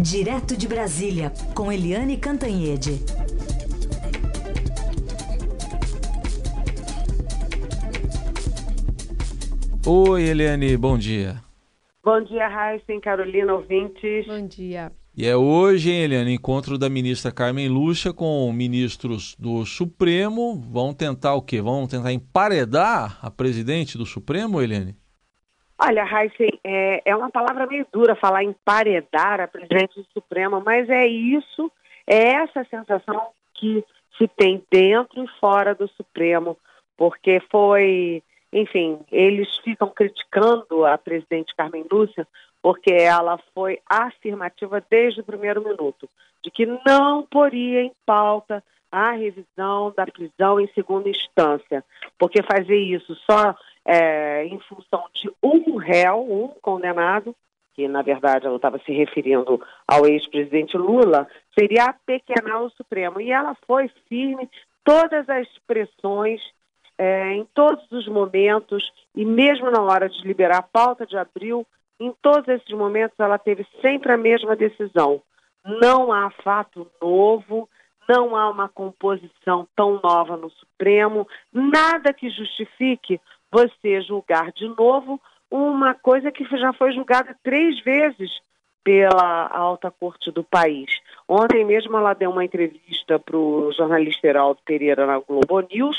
Direto de Brasília, com Eliane Cantanhede. Oi, Eliane, bom dia. Bom dia, Raíssa Carolina, ouvintes. Bom dia. E é hoje, hein, Eliane, encontro da ministra Carmen Lúcia com ministros do Supremo. Vão tentar o quê? Vão tentar emparedar a presidente do Supremo, Eliane? Olha, Raíssa, é, é uma palavra meio dura falar emparedar a presidente do Supremo, mas é isso, é essa sensação que se tem dentro e fora do Supremo, porque foi, enfim, eles ficam criticando a presidente Carmen Lúcia porque ela foi afirmativa desde o primeiro minuto, de que não poria em pauta a revisão da prisão em segunda instância, porque fazer isso só é, em função de um réu, um condenado, que na verdade ela estava se referindo ao ex-presidente Lula, seria apequenar o Supremo. E ela foi firme, todas as pressões, é, em todos os momentos, e mesmo na hora de liberar a pauta de abril, em todos esses momentos ela teve sempre a mesma decisão. Não há fato novo, não há uma composição tão nova no Supremo, nada que justifique você julgar de novo uma coisa que já foi julgada três vezes pela alta corte do país. Ontem mesmo ela deu uma entrevista para o jornalista Heraldo Pereira na Globo News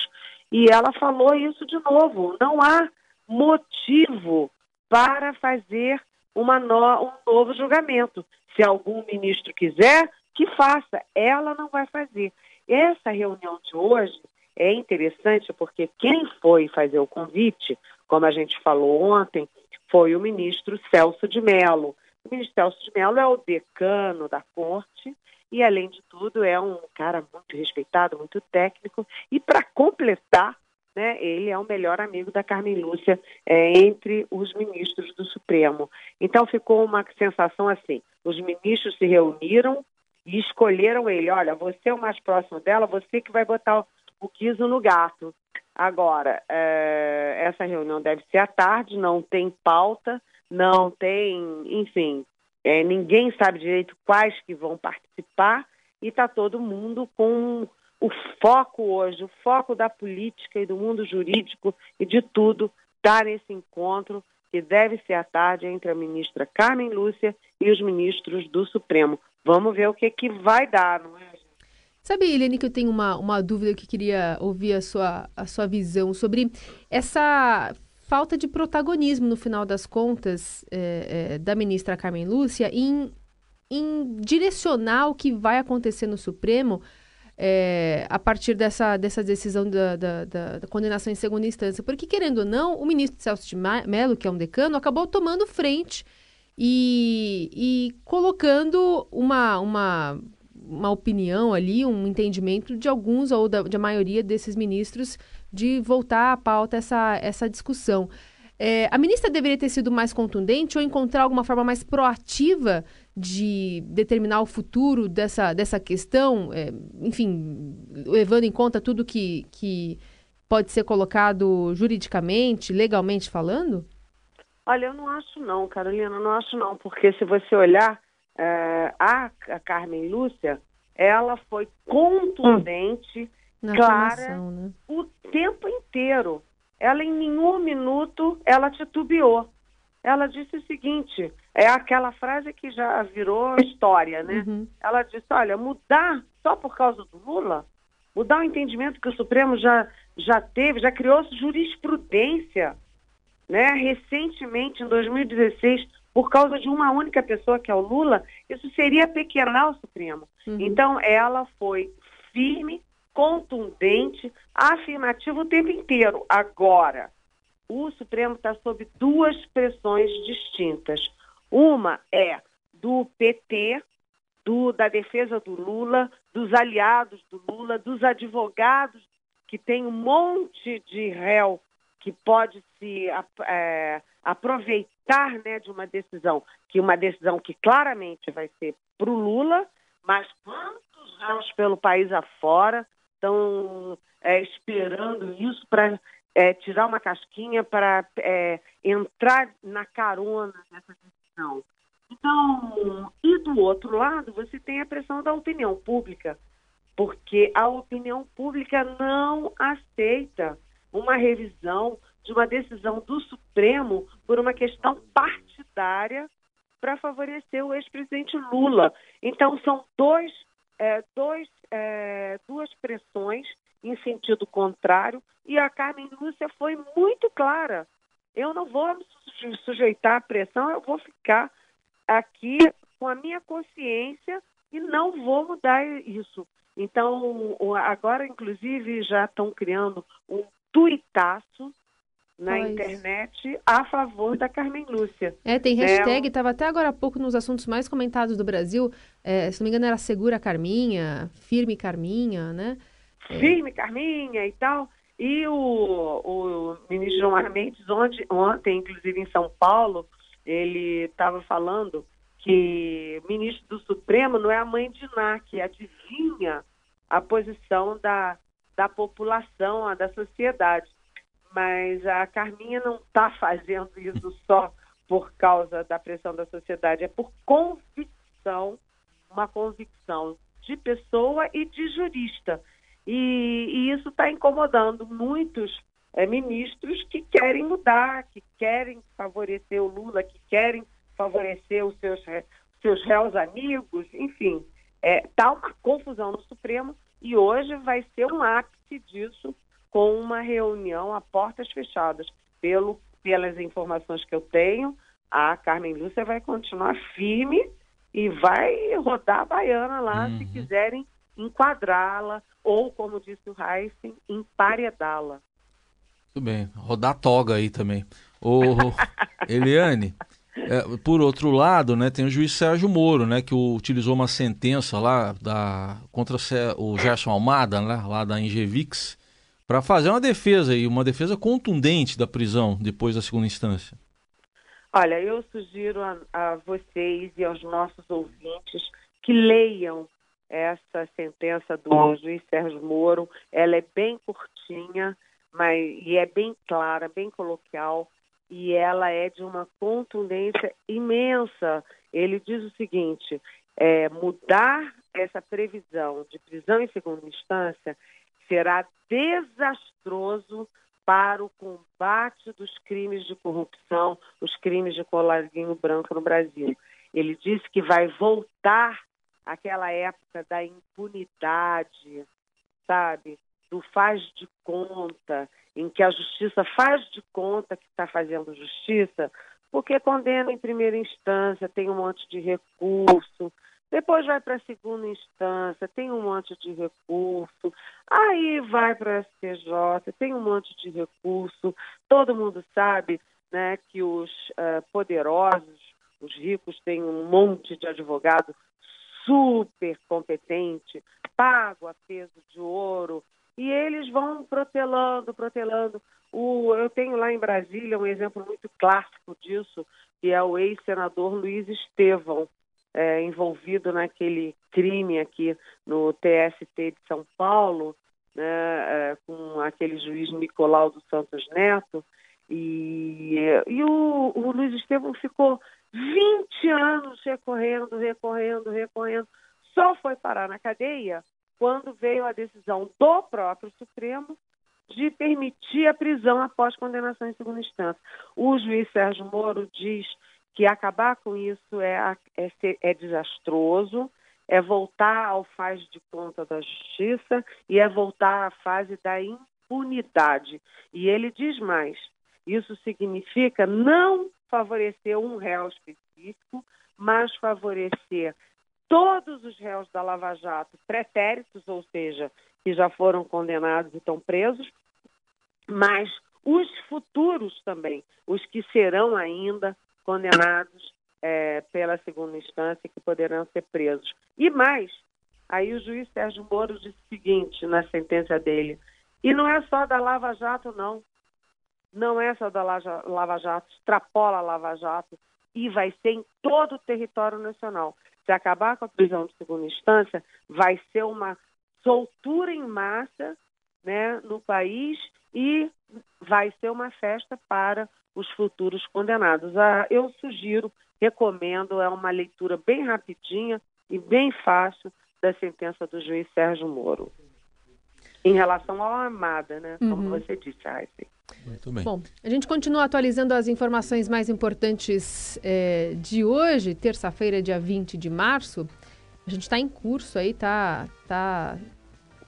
e ela falou isso de novo. Não há motivo para fazer uma no, um novo julgamento. Se algum ministro quiser, que faça. Ela não vai fazer. Essa reunião de hoje é interessante porque quem foi fazer o convite, como a gente falou ontem, foi o ministro Celso de Mello. O ministro Celso de Mello é o decano da corte e, além de tudo, é um cara muito respeitado, muito técnico. E, para completar, né, ele é o melhor amigo da Carmen Lúcia é, entre os ministros do Supremo. Então, ficou uma sensação assim: os ministros se reuniram, e escolheram ele. Olha, você é o mais próximo dela, você que vai botar o quiso no gato. Agora, é, essa reunião deve ser à tarde, não tem pauta, não tem, enfim, é, ninguém sabe direito quais que vão participar e está todo mundo com o foco hoje, o foco da política e do mundo jurídico e de tudo está nesse encontro que deve ser à tarde entre a ministra Carmen Lúcia e os ministros do Supremo. Vamos ver o que, que vai dar, não é? Sabe, Helene, que eu tenho uma, uma dúvida que queria ouvir a sua, a sua visão sobre essa falta de protagonismo, no final das contas, é, é, da ministra Carmen Lúcia em, em direcionar o que vai acontecer no Supremo é, a partir dessa, dessa decisão da, da, da, da, condenação em segunda instância. Porque, querendo ou não, o ministro Celso de Mello, que é um decano, acabou tomando frente e, e colocando uma, uma, uma opinião ali, um entendimento de alguns ou da, de maioria desses ministros de voltar à pauta essa, essa discussão. É, a ministra deveria ter sido mais contundente ou encontrar alguma forma mais proativa de determinar o futuro dessa, dessa questão, é, enfim, levando em conta tudo que, que pode ser colocado juridicamente, legalmente falando? Olha, eu não acho não, Carolina, não acho não, porque se você olhar é, a, a, Carmen Lúcia, ela foi contundente, Na clara, né? o tempo inteiro. Ela em nenhum minuto ela titubeou. Ela disse o seguinte, é aquela frase que já virou história, né? Uhum. Ela disse, olha, mudar só por causa do Lula, mudar o entendimento que o Supremo já, já teve, já criou jurisprudência né, recentemente, em 2016, por causa de uma única pessoa, que é o Lula, isso seria pequenar o Supremo. Uhum. Então, ela foi firme, contundente, afirmativa o tempo inteiro. Agora, o Supremo está sob duas pressões distintas. Uma é do PT, do, da defesa do Lula, dos aliados do Lula, dos advogados que tem um monte de réu que pode se é, aproveitar né, de uma decisão, que uma decisão que claramente vai ser para o Lula, mas quantos anos pelo país afora estão é, esperando isso para é, tirar uma casquinha, para é, entrar na carona dessa decisão? Então, e do outro lado, você tem a pressão da opinião pública, porque a opinião pública não aceita uma revisão de uma decisão do Supremo por uma questão partidária para favorecer o ex-presidente Lula. Então, são dois, é, dois, é, duas pressões em sentido contrário e a Carmen Lúcia foi muito clara. Eu não vou me sujeitar à pressão, eu vou ficar aqui com a minha consciência e não vou mudar isso. Então, agora, inclusive, já estão criando um tuitaço na pois. internet a favor da Carmen Lúcia. É, tem hashtag, estava é, até agora há pouco nos assuntos mais comentados do Brasil, é, se não me engano era Segura Carminha, Firme Carminha, né? É. Firme Carminha e tal. E o, o ministro João Mendes, ontem, ontem, inclusive em São Paulo, ele estava falando que o ministro do Supremo não é a mãe de Ná, que adivinha a posição da, da população, da sociedade. Mas a Carminha não está fazendo isso só por causa da pressão da sociedade, é por convicção, uma convicção de pessoa e de jurista. E, e isso está incomodando muitos é, ministros que querem mudar, que querem favorecer o Lula, que querem favorecer os seus, seus réus amigos, enfim. Está é, tá uma confusão no Supremo e hoje vai ser um ápice disso com uma reunião a portas fechadas. Pelo, pelas informações que eu tenho, a Carmen Lúcia vai continuar firme e vai rodar a baiana lá uhum. se quiserem enquadrá-la ou, como disse o Heisen, emparedá-la. Tudo bem, rodar toga aí também. Ô, Eliane, é, por outro lado, né, tem o juiz Sérgio Moro, né, que utilizou uma sentença lá da, contra o Gerson Almada, né, lá da Ingevix, para fazer uma defesa aí, uma defesa contundente da prisão depois da segunda instância. Olha, eu sugiro a, a vocês e aos nossos ouvintes que leiam essa sentença do juiz Sérgio Moro. Ela é bem curtinha, mas e é bem clara, bem coloquial e ela é de uma contundência imensa. Ele diz o seguinte: é, mudar essa previsão de prisão em segunda instância será desastroso para o combate dos crimes de corrupção, os crimes de colarinho branco no Brasil. Ele disse que vai voltar àquela época da impunidade, sabe? Do faz de conta, em que a justiça faz de conta que está fazendo justiça, porque condena em primeira instância, tem um monte de recurso, depois vai para a segunda instância, tem um monte de recurso, aí vai para a STJ, tem um monte de recurso. Todo mundo sabe né, que os uh, poderosos, os ricos, têm um monte de advogado super competente, pago a peso de ouro, e eles vão protelando, protelando. O, eu tenho lá em Brasília um exemplo muito clássico disso, que é o ex-senador Luiz Estevão, é, envolvido naquele crime aqui no TST de São Paulo, né, é, com aquele juiz Nicolau dos Santos Neto. E, e o, o Luiz Estevão ficou 20 anos recorrendo, recorrendo, recorrendo. Só foi parar na cadeia quando veio a decisão do próprio Supremo de permitir a prisão após condenação em segunda instância. O juiz Sérgio Moro diz que acabar com isso é, é, é desastroso, é voltar ao faz de conta da justiça e é voltar à fase da impunidade. E ele diz mais: isso significa não favorecer um réu específico, mas favorecer todos os réus da Lava Jato pretéritos, ou seja, que já foram condenados e estão presos, mas os futuros também, os que serão ainda condenados é, pela segunda instância que poderão ser presos. E mais, aí o juiz Sérgio Moro disse o seguinte na sentença dele, e não é só da Lava Jato, não. Não é só da Lava Jato, extrapola a Lava Jato e vai ser em todo o território nacional se acabar com a prisão de segunda instância, vai ser uma soltura em massa né, no país e vai ser uma festa para os futuros condenados. Ah, eu sugiro recomendo, é uma leitura bem rapidinha e bem fácil da sentença do juiz Sérgio Moro. Em relação ao Amada, né? Como uhum. você disse, Raíssa. Muito bem. Bom, a gente continua atualizando as informações mais importantes é, de hoje, terça-feira, dia 20 de março. A gente está em curso aí, tá, tá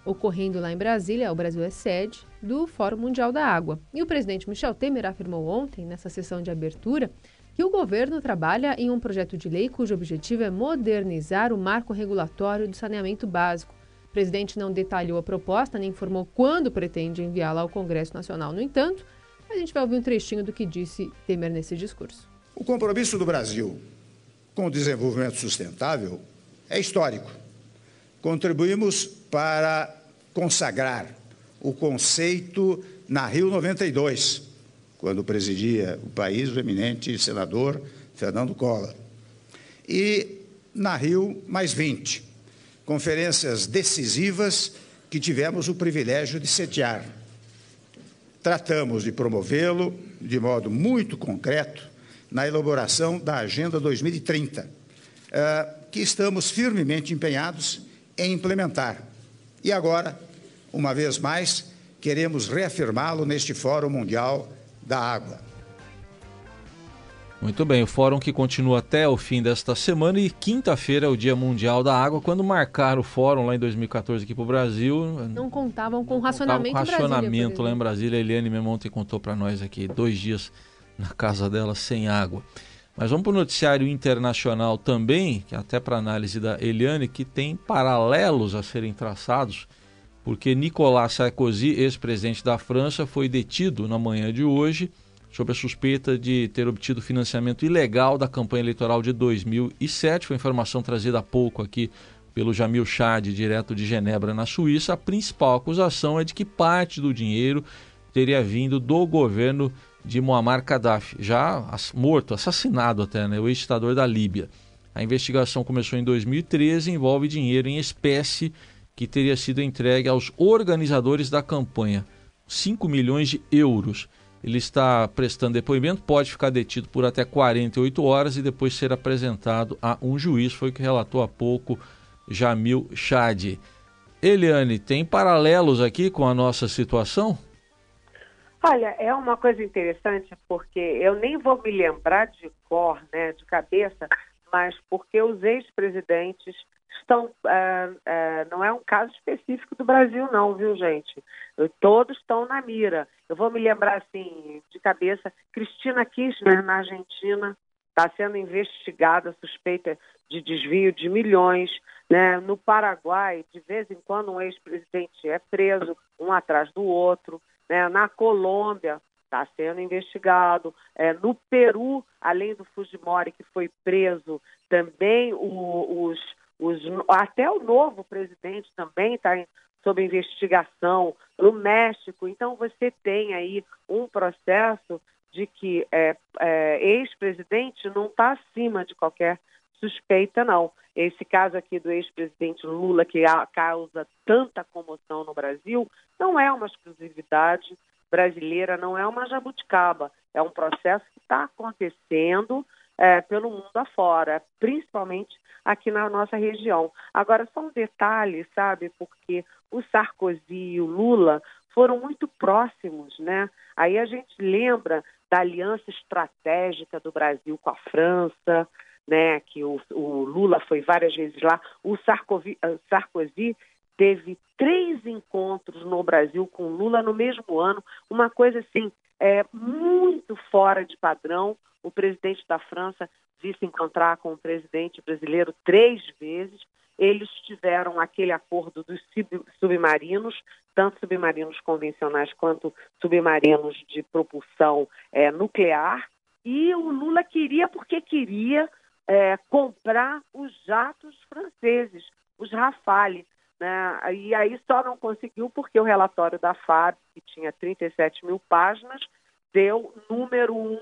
ocorrendo lá em Brasília, o Brasil é sede do Fórum Mundial da Água. E o presidente Michel Temer afirmou ontem, nessa sessão de abertura, que o governo trabalha em um projeto de lei cujo objetivo é modernizar o marco regulatório do saneamento básico. O presidente não detalhou a proposta nem informou quando pretende enviá-la ao Congresso Nacional. No entanto, a gente vai ouvir um trechinho do que disse Temer nesse discurso. O compromisso do Brasil com o desenvolvimento sustentável é histórico. Contribuímos para consagrar o conceito na Rio 92, quando presidia o país o eminente senador Fernando Collor. E na Rio mais 20, conferências decisivas que tivemos o privilégio de sediar. Tratamos de promovê-lo de modo muito concreto na elaboração da Agenda 2030, eh, que estamos firmemente empenhados em implementar. E agora, uma vez mais, queremos reafirmá-lo neste Fórum Mundial da Água. Muito bem, o fórum que continua até o fim desta semana e quinta-feira é o Dia Mundial da Água. Quando marcaram o fórum lá em 2014 aqui para o Brasil. Não contavam com racionamento. Contavam com racionamento Brasília, lá em Brasília. A Eliane mesmo ontem contou para nós aqui, dois dias na casa dela sem água. Mas vamos para o noticiário internacional também, que é até para análise da Eliane, que tem paralelos a serem traçados porque Nicolas Sarkozy, ex-presidente da França, foi detido na manhã de hoje sob a suspeita de ter obtido financiamento ilegal da campanha eleitoral de 2007. Foi informação trazida há pouco aqui pelo Jamil Chad, direto de Genebra, na Suíça. A principal acusação é de que parte do dinheiro teria vindo do governo de Muammar Gaddafi, já morto, assassinado até, né, o ex-ditador da Líbia. A investigação começou em 2013 e envolve dinheiro em espécie que teria sido entregue aos organizadores da campanha, 5 milhões de euros. Ele está prestando depoimento, pode ficar detido por até 48 horas e depois ser apresentado a um juiz, foi o que relatou há pouco Jamil Chad. Eliane, tem paralelos aqui com a nossa situação? Olha, é uma coisa interessante porque eu nem vou me lembrar de cor, né, de cabeça, mas porque os ex-presidentes estão. Uh, uh, não é um caso específico do Brasil, não, viu, gente? Todos estão na mira. Eu vou me lembrar, assim, de cabeça, Cristina Kirchner, na Argentina, está sendo investigada, suspeita de desvio de milhões. Né? No Paraguai, de vez em quando, um ex-presidente é preso, um atrás do outro. Né? Na Colômbia, está sendo investigado. É, no Peru, além do Fujimori, que foi preso, também o, os os, até o novo presidente também está sob investigação no México. Então, você tem aí um processo de que é, é, ex-presidente não está acima de qualquer suspeita, não. Esse caso aqui do ex-presidente Lula, que causa tanta comoção no Brasil, não é uma exclusividade brasileira, não é uma jabuticaba. É um processo que está acontecendo é, pelo mundo afora, principalmente aqui na nossa região. Agora, só um detalhe, sabe, porque o Sarkozy e o Lula foram muito próximos, né? Aí a gente lembra da aliança estratégica do Brasil com a França, né? Que o, o Lula foi várias vezes lá. O Sarkozy, uh, Sarkozy teve três encontros no Brasil com Lula no mesmo ano, uma coisa assim é muito fora de padrão. O presidente da França disse encontrar com o presidente brasileiro três vezes. Eles tiveram aquele acordo dos submarinos, tanto submarinos convencionais quanto submarinos de propulsão é, nuclear. E o Lula queria, porque queria, é, comprar os jatos franceses, os Rafale. Né? E aí só não conseguiu porque o relatório da FAB, que tinha 37 mil páginas, deu número um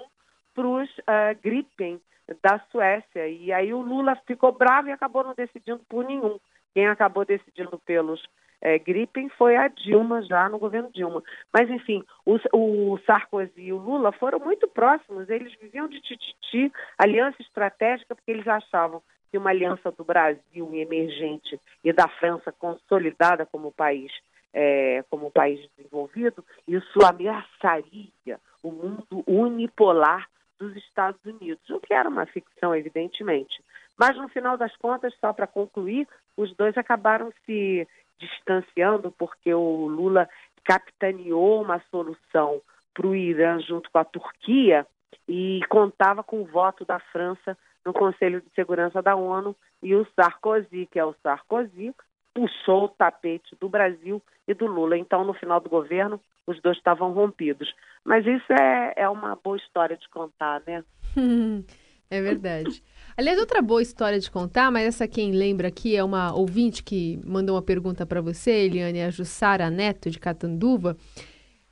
para os uh, Gripen da Suécia. E aí o Lula ficou bravo e acabou não decidindo por nenhum. Quem acabou decidindo pelos é, Gripen foi a Dilma, já no governo Dilma. Mas, enfim, o, o, Sarkozy e o Lula foram muito próximos, eles viviam de tititi, aliança estratégica, porque eles achavam que uma aliança do Brasil emergente e da França consolidada como país, é, como país desenvolvido, isso ameaçaria o mundo unipolar dos Estados Unidos, o que era uma ficção, evidentemente. Mas, no final das contas, só para concluir, os dois acabaram se distanciando, porque o Lula capitaneou uma solução para o Irã junto com a Turquia e contava com o voto da França no Conselho de Segurança da ONU e o Sarkozy, que é o Sarkozy, puxou o tapete do Brasil e do Lula. Então, no final do governo, os dois estavam rompidos. Mas isso é, é uma boa história de contar, né? é verdade. Aliás, outra boa história de contar, mas essa quem lembra aqui é uma ouvinte que mandou uma pergunta para você, Eliane, a Jussara Neto, de Catanduva.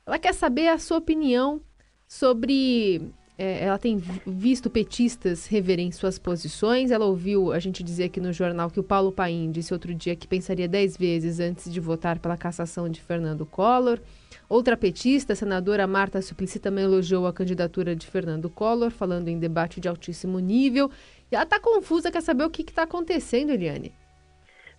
Ela quer saber a sua opinião sobre. É, ela tem visto petistas reverem suas posições. Ela ouviu a gente dizer aqui no jornal que o Paulo Paim disse outro dia que pensaria dez vezes antes de votar pela cassação de Fernando Collor. Outra petista, a senadora Marta Suplicy, também elogiou a candidatura de Fernando Collor, falando em debate de altíssimo nível. Ela está confusa, quer saber o que está acontecendo, Eliane.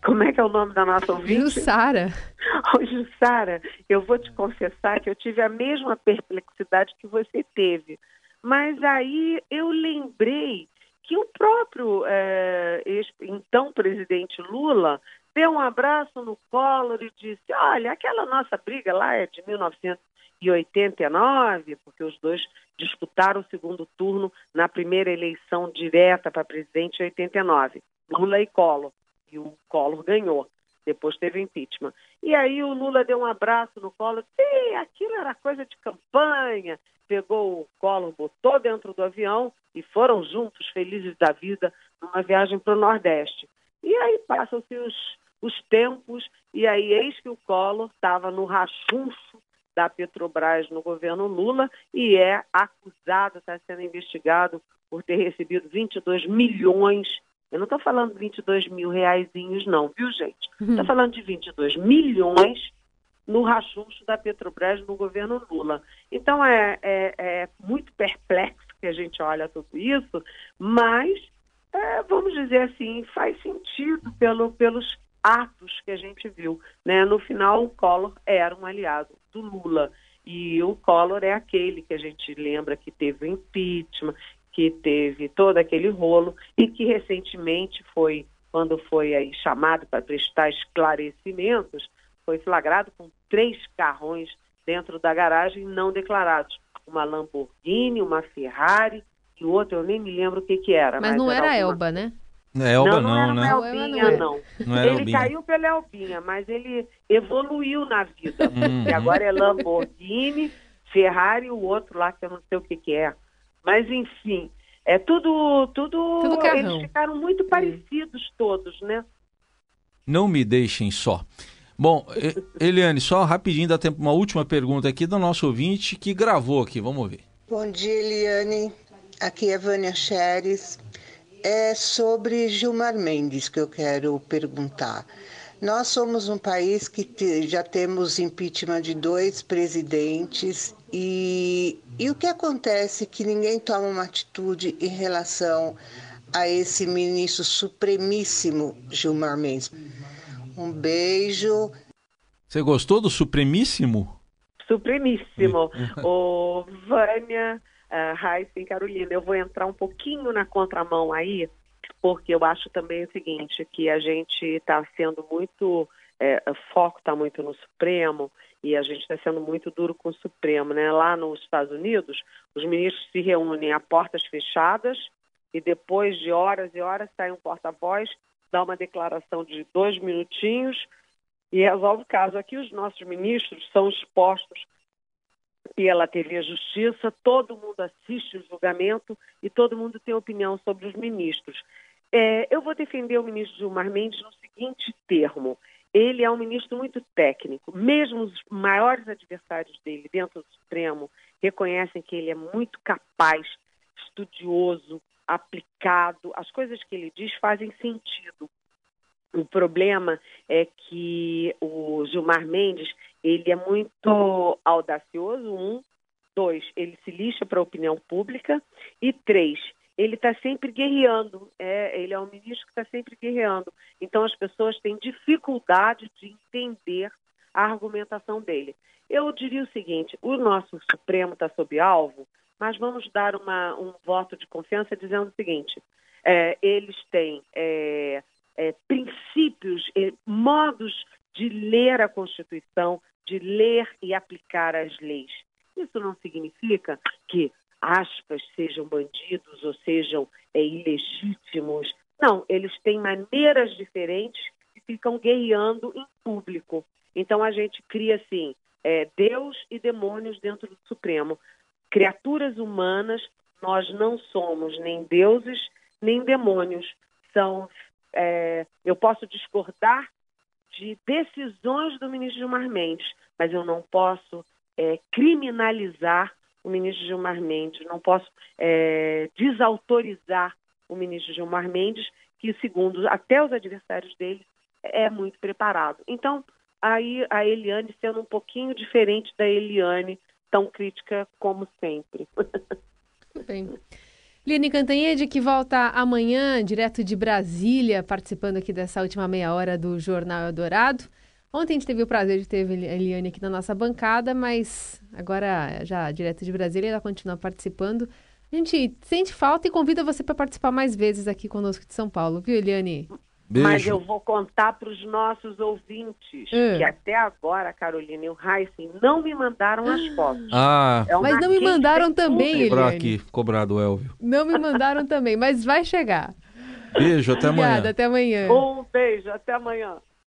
Como é que é o nome da nossa ouvinte? Jussara. Ô, Jussara, eu vou te confessar que eu tive a mesma perplexidade que você teve. Mas aí eu lembrei que o próprio é, então presidente Lula deu um abraço no Collor e disse: Olha, aquela nossa briga lá é de 1989, porque os dois disputaram o segundo turno na primeira eleição direta para presidente em 89, Lula e Collor. E o Collor ganhou. Depois teve impeachment. E aí o Lula deu um abraço no Collor, e aquilo era coisa de campanha. Pegou o Collor, botou dentro do avião e foram juntos, felizes da vida, numa viagem para o Nordeste. E aí passam-se os, os tempos, e aí eis que o Collor estava no rachuncho da Petrobras no governo Lula e é acusado, está sendo investigado por ter recebido 22 milhões. Eu não estou falando de 22 mil reaisinhos, não, viu, gente? Estou uhum. falando de 22 milhões no rachuncho da Petrobras no governo Lula. Então é, é, é muito perplexo que a gente olha tudo isso, mas é, vamos dizer assim, faz sentido pelo, pelos atos que a gente viu. Né? No final, o Collor era um aliado do Lula. E o Collor é aquele que a gente lembra que teve o impeachment, que teve todo aquele rolo e que recentemente foi, quando foi aí chamado para prestar esclarecimentos, foi flagrado com três carrões dentro da garagem não declarados. Uma Lamborghini, uma Ferrari e o outro eu nem me lembro o que que era. Mas, mas não era, era alguma... Elba, né? Não é Elba não, não, né? Elbinha, não. não ele Elbinha. caiu pela Elbinha, mas ele evoluiu na vida. Uhum. E agora é Lamborghini, Ferrari e o outro lá que eu não sei o que, que é. Mas enfim, é tudo, tudo, tudo eles ficaram muito parecidos todos, né? Não me deixem só. Bom, Eliane, só rapidinho dá tempo uma última pergunta aqui do nosso ouvinte que gravou aqui, vamos ver. Bom dia, Eliane. Aqui é Vânia Xeres. É sobre Gilmar Mendes que eu quero perguntar. Nós somos um país que te, já temos impeachment de dois presidentes e, e o que acontece que ninguém toma uma atitude em relação a esse ministro supremíssimo Gilmar Mendes. Um beijo. Você gostou do supremíssimo? Supremíssimo. Ô, Vânia, uh, Raíssa e Carolina. Eu vou entrar um pouquinho na contramão aí, porque eu acho também o seguinte, que a gente está sendo muito, é, foco está muito no Supremo, e a gente está sendo muito duro com o Supremo. Né? Lá nos Estados Unidos, os ministros se reúnem a portas fechadas e depois de horas e horas sai um porta-voz, dá uma declaração de dois minutinhos e resolve o caso. Aqui os nossos ministros são expostos pela TV Justiça, todo mundo assiste o julgamento e todo mundo tem opinião sobre os ministros. É, eu vou defender o ministro Gilmar Mendes no seguinte termo. Ele é um ministro muito técnico. Mesmo os maiores adversários dele dentro do Supremo reconhecem que ele é muito capaz, estudioso, aplicado. As coisas que ele diz fazem sentido. O problema é que o Gilmar Mendes ele é muito audacioso, um, dois, ele se lixa para a opinião pública e três, ele está sempre guerreando. É, ele é um ministro que está sempre guerreando. Então as pessoas têm dificuldade de entender a argumentação dele. Eu diria o seguinte: o nosso Supremo está sob alvo, mas vamos dar uma, um voto de confiança dizendo o seguinte: é, eles têm é, é princípios, modos de ler a Constituição, de ler e aplicar as leis. Isso não significa que aspas, sejam bandidos ou sejam é, ilegítimos. Não, eles têm maneiras diferentes e ficam guerreando em público. Então a gente cria assim, é, Deus e demônios dentro do Supremo. Criaturas humanas, nós não somos nem deuses nem demônios. São, é, eu posso discordar de decisões do ministro Gilmar Mendes, mas eu não posso é, criminalizar o ministro Gilmar Mendes, não posso é, desautorizar o ministro Gilmar Mendes, que, segundo até os adversários dele, é muito preparado. Então, aí a Eliane sendo um pouquinho diferente da Eliane, tão crítica como sempre. Bem. Liane Cantanhede, que volta amanhã, direto de Brasília, participando aqui dessa última meia hora do Jornal Eldorado. Ontem a gente teve o prazer de ter a Eliane aqui na nossa bancada, mas agora, já direto de Brasília, ela continua participando. A gente sente falta e convida você para participar mais vezes aqui conosco de São Paulo, viu, Eliane? Beijo. Mas eu vou contar para os nossos ouvintes é. que até agora, Carolina e o Heisen não me mandaram as fotos. Ah, é mas não me mandaram também, Eliane. Cobrar aqui, cobrado, Elvio. Não me mandaram também, mas vai chegar. Beijo, até amanhã. Obrigada, até amanhã. Um beijo, até amanhã.